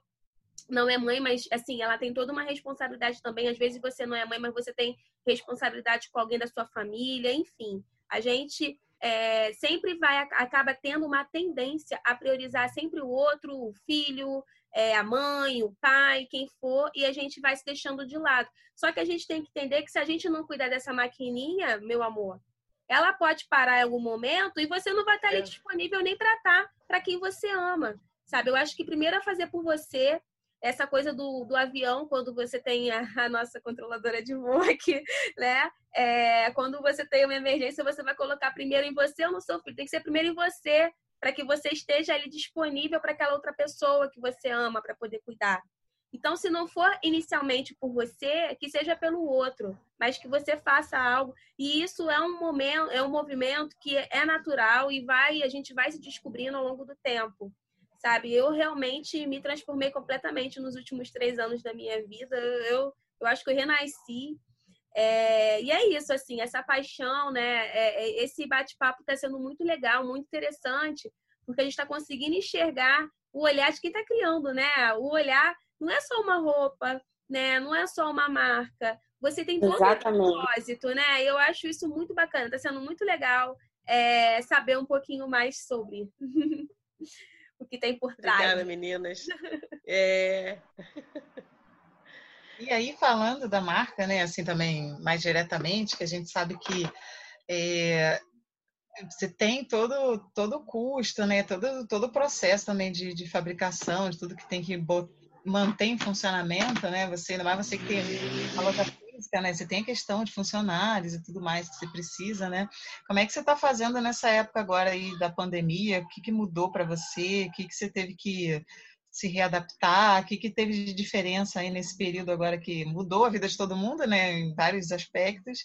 não é mãe, mas assim, ela tem toda uma responsabilidade também. Às vezes você não é mãe, mas você tem responsabilidade com alguém da sua família, enfim. A gente é, sempre vai acaba tendo uma tendência a priorizar sempre o outro, o filho, é, a mãe, o pai, quem for, e a gente vai se deixando de lado. Só que a gente tem que entender que se a gente não cuidar dessa maquininha, meu amor, ela pode parar em algum momento e você não vai estar ali é. disponível nem para estar para quem você ama, sabe? Eu acho que primeiro é fazer por você, essa coisa do, do avião, quando você tem a, a nossa controladora de voo aqui, né? É, quando você tem uma emergência, você vai colocar primeiro em você ou no seu filho. Tem que ser primeiro em você, para que você esteja ali disponível para aquela outra pessoa que você ama, para poder cuidar. Então, se não for inicialmente por você, que seja pelo outro, mas que você faça algo. E isso é um momento, é um movimento que é natural e vai, a gente vai se descobrindo ao longo do tempo sabe? Eu realmente me transformei completamente nos últimos três anos da minha vida. Eu, eu acho que eu renasci. É, e é isso, assim, essa paixão, né? É, é esse bate-papo está sendo muito legal, muito interessante, porque a gente está conseguindo enxergar o olhar de quem está criando, né? O olhar não é só uma roupa, né? Não é só uma marca. Você tem todo Exatamente. um propósito, né? Eu acho isso muito bacana, está sendo muito legal é, saber um pouquinho mais sobre. [LAUGHS] o que tem por trás. Obrigada, meninas. É... [LAUGHS] E aí, falando da marca, né, assim também mais diretamente, que a gente sabe que é, você tem todo, todo o custo, né, todo, todo o processo também de, de fabricação, de tudo que tem que manter em funcionamento, né, você, ainda mais você que tem uma loja física, né? Você tem a questão de funcionários e tudo mais que você precisa, né? Como é que você está fazendo nessa época agora aí da pandemia? O que, que mudou para você? O que, que você teve que se readaptar? O que, que teve de diferença aí nesse período agora que mudou a vida de todo mundo, né? Em vários aspectos.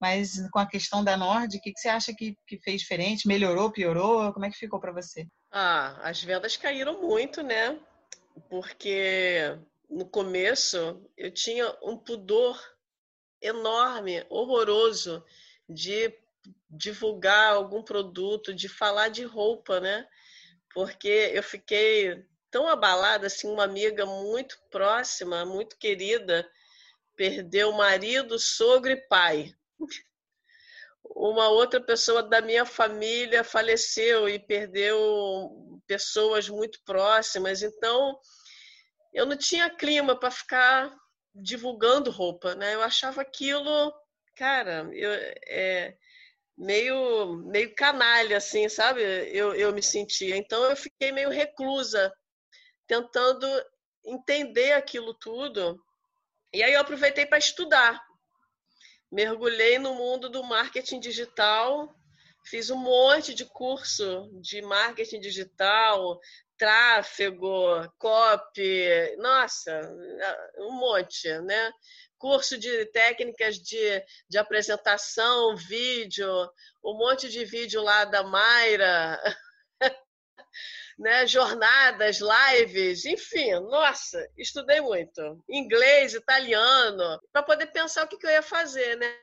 Mas com a questão da Nord, o que, que você acha que, que fez diferente? Melhorou, piorou? Como é que ficou para você? Ah, as vendas caíram muito, né? Porque no começo eu tinha um pudor enorme, horroroso de divulgar algum produto, de falar de roupa, né? Porque eu fiquei tão abalada, assim, uma amiga muito próxima, muito querida, perdeu marido, sogro e pai. Uma outra pessoa da minha família faleceu e perdeu pessoas muito próximas. Então, eu não tinha clima para ficar divulgando roupa, né? Eu achava aquilo, cara, eu, é, meio, meio canalha, assim, sabe? Eu, eu me sentia. Então eu fiquei meio reclusa, tentando entender aquilo tudo. E aí eu aproveitei para estudar. Mergulhei no mundo do marketing digital, fiz um monte de curso de marketing digital, tráfego, copy, nossa, um monte, né? Curso de técnicas de, de apresentação, vídeo, um monte de vídeo lá da Mayra, [LAUGHS] né? jornadas, lives, enfim, nossa, estudei muito. Inglês, italiano, para poder pensar o que, que eu ia fazer, né?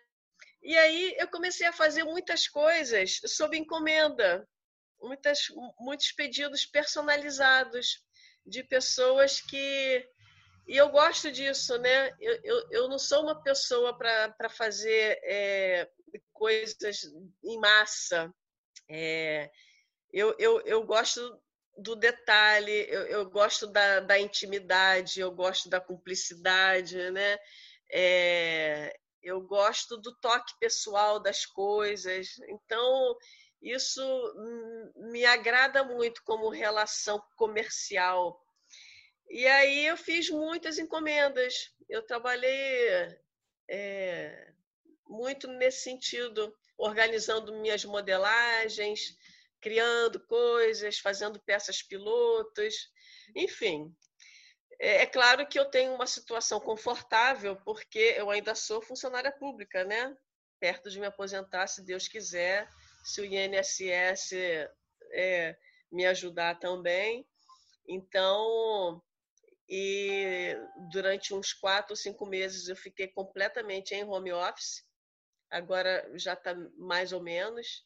E aí eu comecei a fazer muitas coisas sob encomenda, muitas, muitos pedidos personalizados de pessoas que. E eu gosto disso, né? Eu, eu, eu não sou uma pessoa para fazer é, coisas em massa. É, eu, eu, eu gosto do detalhe, eu, eu gosto da, da intimidade, eu gosto da cumplicidade, né? É, eu gosto do toque pessoal das coisas. Então, isso me agrada muito como relação comercial. E aí eu fiz muitas encomendas. Eu trabalhei é, muito nesse sentido, organizando minhas modelagens, criando coisas, fazendo peças pilotos, enfim. É, é claro que eu tenho uma situação confortável, porque eu ainda sou funcionária pública, né? Perto de me aposentar, se Deus quiser se o INSS é, me ajudar também. Então, e durante uns quatro ou cinco meses eu fiquei completamente em home office. Agora já está mais ou menos,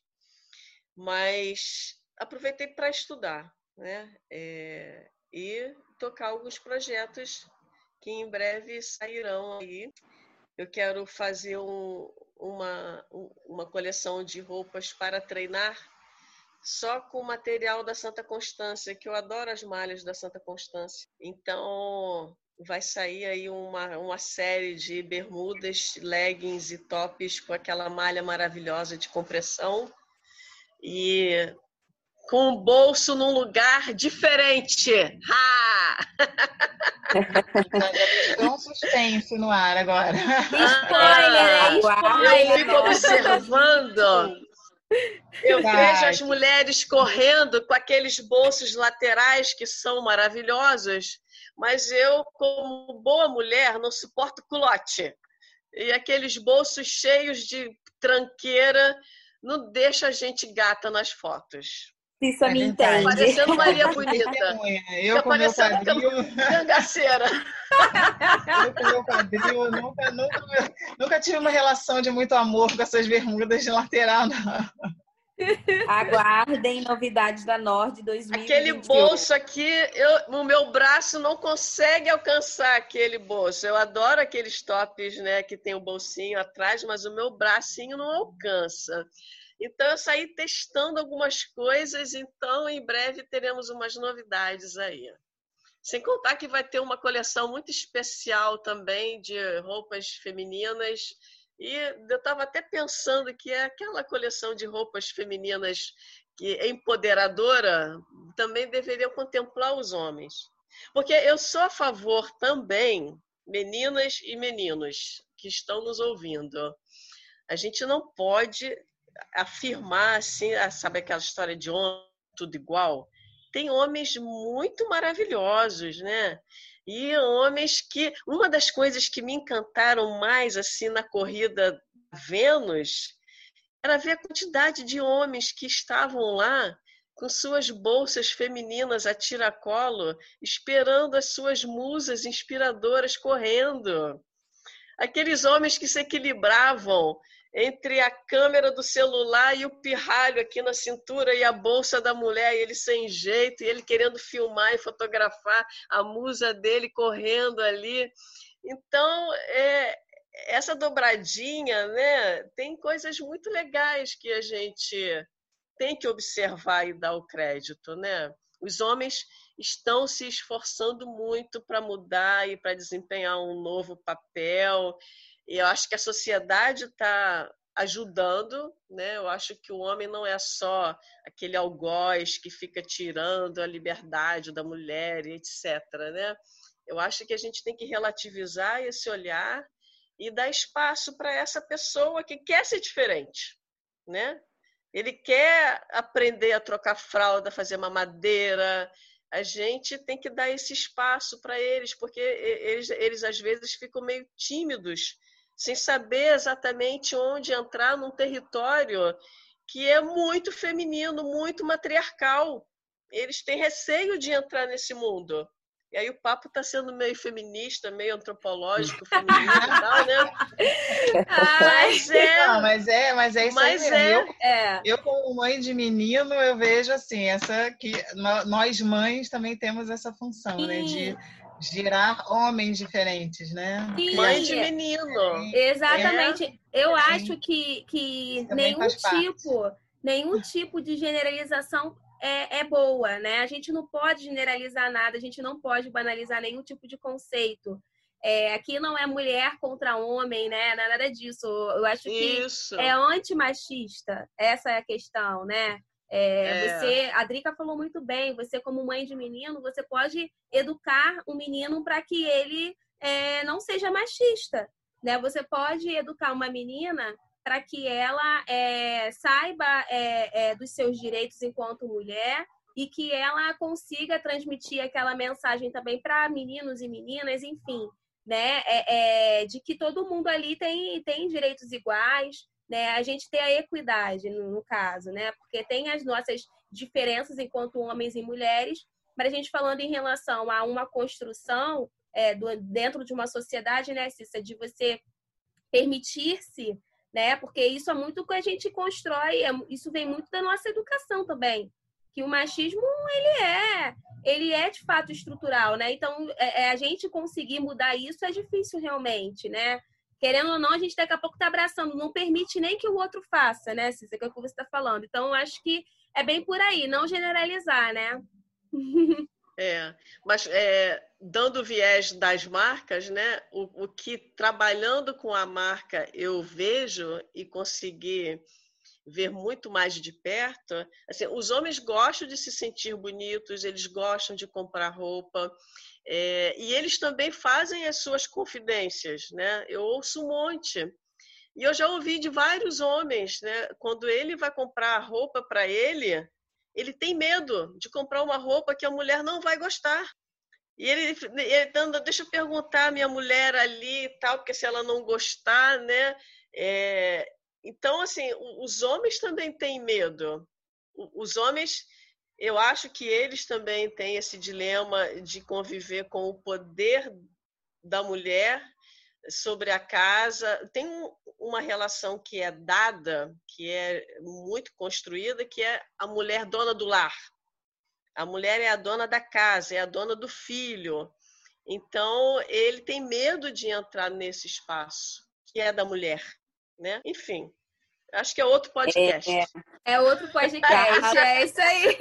mas aproveitei para estudar, né? É, e tocar alguns projetos que em breve sairão aí. Eu quero fazer um, uma, uma coleção de roupas para treinar só com material da Santa Constância, que eu adoro as malhas da Santa Constância. Então, vai sair aí uma, uma série de bermudas, leggings e tops com aquela malha maravilhosa de compressão. E com o bolso num lugar diferente. Ha! Tem um suspense no ar agora. Spoiler, spoiler. Eu fico observando. Eu Vai. vejo as mulheres correndo com aqueles bolsos laterais que são maravilhosos, mas eu, como boa mulher, não suporto culote. E aqueles bolsos cheios de tranqueira não deixa a gente gata nas fotos. Isso é me entende. Parecendo Maria [LAUGHS] Bonita. Eu com meu quadril... Cangaceira. [LAUGHS] eu com meu quadril, nunca, nunca, nunca tive uma relação de muito amor com essas bermudas de lateral, não. Aguardem novidades da Nord 2021. Aquele bolso aqui, eu, o meu braço não consegue alcançar aquele bolso. Eu adoro aqueles tops, né, que tem o bolsinho atrás, mas o meu bracinho não alcança. Então, eu saí testando algumas coisas, então, em breve teremos umas novidades aí. Sem contar que vai ter uma coleção muito especial também de roupas femininas. E eu estava até pensando que é aquela coleção de roupas femininas que é empoderadora também deveria contemplar os homens. Porque eu sou a favor também, meninas e meninos que estão nos ouvindo, a gente não pode afirmar assim, ah, sabe aquela história de homem tudo igual? Tem homens muito maravilhosos, né? E homens que uma das coisas que me encantaram mais assim na corrida Vênus era ver a quantidade de homens que estavam lá com suas bolsas femininas a tiracolo, esperando as suas musas inspiradoras correndo. Aqueles homens que se equilibravam entre a câmera do celular e o pirralho aqui na cintura e a bolsa da mulher, e ele sem jeito, e ele querendo filmar e fotografar a musa dele correndo ali. Então, é, essa dobradinha, né, tem coisas muito legais que a gente tem que observar e dar o crédito, né? Os homens estão se esforçando muito para mudar e para desempenhar um novo papel e eu acho que a sociedade está ajudando, né? Eu acho que o homem não é só aquele algoz que fica tirando a liberdade da mulher, etc. Né? Eu acho que a gente tem que relativizar esse olhar e dar espaço para essa pessoa que quer ser diferente, né? Ele quer aprender a trocar fralda, fazer mamadeira. A gente tem que dar esse espaço para eles, porque eles, eles às vezes ficam meio tímidos sem saber exatamente onde entrar num território que é muito feminino, muito matriarcal. Eles têm receio de entrar nesse mundo. E aí o papo está sendo meio feminista, meio antropológico, feminista e tal, né? [LAUGHS] mas é, Não, mas é, mas é isso mas aí é, eu, é. eu, como mãe de menino, eu vejo assim, essa que nós mães também temos essa função, Sim. né? De Girar homens diferentes, né? Sim, Mãe de menino. Exatamente. É. Eu acho que, que nenhum tipo, nenhum tipo de generalização é, é boa, né? A gente não pode generalizar nada, a gente não pode banalizar nenhum tipo de conceito. É, aqui não é mulher contra homem, né? Nada disso. Eu acho que Isso. é antimachista. Essa é a questão, né? É, é. Você, a Drica falou muito bem, você como mãe de menino, você pode educar o menino para que ele é, não seja machista, né? Você pode educar uma menina para que ela é, saiba é, é, dos seus direitos enquanto mulher e que ela consiga transmitir aquela mensagem também para meninos e meninas, enfim, né? É, de que todo mundo ali tem, tem direitos iguais, né, a gente ter a equidade no, no, caso, né? Porque tem as nossas diferenças enquanto homens e mulheres, mas a gente falando em relação a uma construção é, do, dentro de uma sociedade, né, Cissa, de você permitir-se, né? Porque isso é muito que a gente constrói, é, isso vem muito da nossa educação também, que o machismo ele é, ele é de fato estrutural, né? Então, é, é a gente conseguir mudar isso é difícil realmente, né? Querendo ou não, a gente daqui a pouco está abraçando, não permite nem que o outro faça, né, Cícera, que é o que você está falando. Então, eu acho que é bem por aí, não generalizar, né? [LAUGHS] É, mas é, dando o viés das marcas, né? O, o, que trabalhando com a marca eu vejo e consegui ver muito mais de perto, assim, os homens gostam de se sentir bonitos, eles gostam de comprar roupa, é, e eles também fazem as suas confidências, né? Eu ouço um monte. E eu já ouvi de vários homens, né? Quando ele vai comprar roupa para ele, ele tem medo de comprar uma roupa que a mulher não vai gostar. E ele, ele deixa eu perguntar a minha mulher ali e tal, porque se ela não gostar, né? É, então, assim, os homens também têm medo. Os homens, eu acho que eles também têm esse dilema de conviver com o poder da mulher sobre a casa. Tem uma relação que é dada, que é muito construída, que é a mulher dona do lar. A mulher é a dona da casa, é a dona do filho. Então, ele tem medo de entrar nesse espaço, que é da mulher. Né? Enfim, acho que é outro podcast. É, é outro podcast, é isso aí.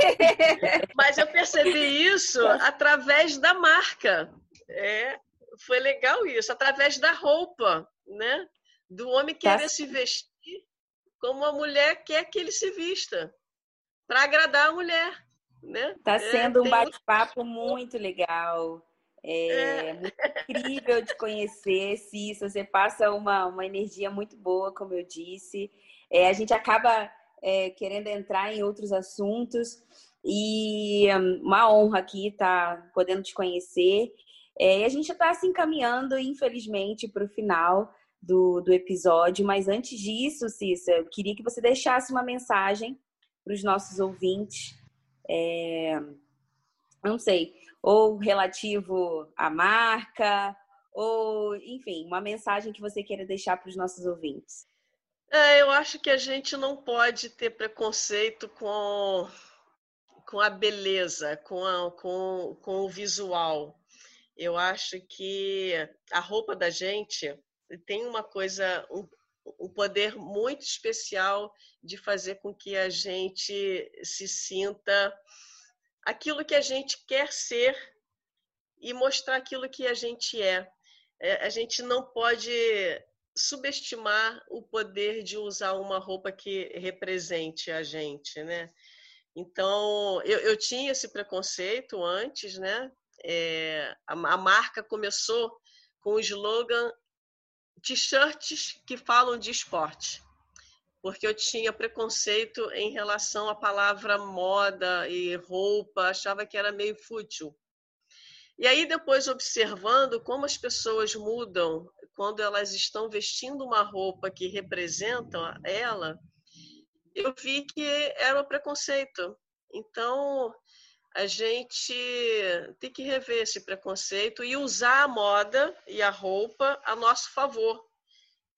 Mas eu percebi isso através da marca. É, foi legal isso, através da roupa, né? Do homem tá querer tá. se vestir como a mulher quer que ele se vista, para agradar a mulher. Né? Tá é, sendo é, um bate-papo muito legal. É, é, muito incrível de conhecer, Cissa. Você passa uma, uma energia muito boa, como eu disse. É, a gente acaba é, querendo entrar em outros assuntos e hum, uma honra aqui estar tá podendo te conhecer. É, e a gente está se encaminhando, infelizmente, para o final do, do episódio, mas antes disso, Cissa, eu queria que você deixasse uma mensagem para os nossos ouvintes. É, não sei, ou relativo à marca, ou, enfim, uma mensagem que você queira deixar para os nossos ouvintes. É, eu acho que a gente não pode ter preconceito com, com a beleza, com, a, com, com o visual. Eu acho que a roupa da gente tem uma coisa, um, um poder muito especial de fazer com que a gente se sinta aquilo que a gente quer ser e mostrar aquilo que a gente é. é. A gente não pode subestimar o poder de usar uma roupa que represente a gente, né? Então, eu, eu tinha esse preconceito antes, né? É, a, a marca começou com o slogan t-shirts que falam de esporte porque eu tinha preconceito em relação à palavra moda e roupa, achava que era meio fútil. E aí, depois, observando como as pessoas mudam quando elas estão vestindo uma roupa que representa ela, eu vi que era um preconceito. Então, a gente tem que rever esse preconceito e usar a moda e a roupa a nosso favor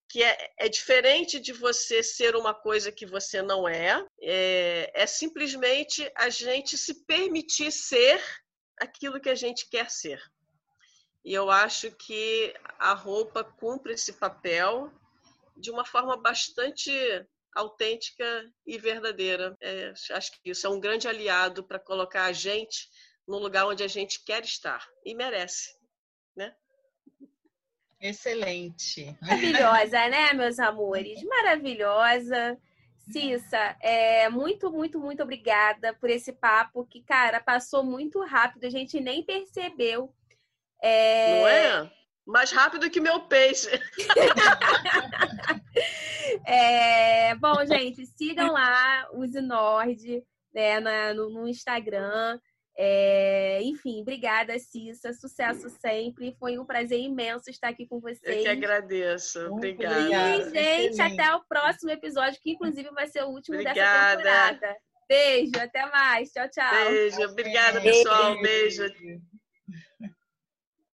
que é, é, diferente de você ser uma coisa que você não é, é, é simplesmente a gente se permitir ser aquilo que a gente quer ser. E eu acho que a roupa cumpre esse papel de uma forma bastante autêntica e verdadeira. É, acho que isso é um grande aliado para colocar a gente no lugar onde a gente quer estar e merece, né? Excelente. Maravilhosa, né, meus amores? Maravilhosa. Cissa, é, muito, muito, muito obrigada por esse papo que, cara, passou muito rápido, a gente nem percebeu. É... Não é? Mais rápido que meu peixe. [LAUGHS] é, bom, gente, sigam lá o Zinord né, no, no Instagram. É, enfim, obrigada, Cissa. Sucesso sempre. Foi um prazer imenso estar aqui com vocês. Eu que agradeço. Obrigada. E, gente, Excelente. até o próximo episódio, que inclusive vai ser o último obrigada. dessa temporada. Beijo, até mais. Tchau, tchau. Beijo, obrigada, pessoal. Beijo. Beijo. [LAUGHS]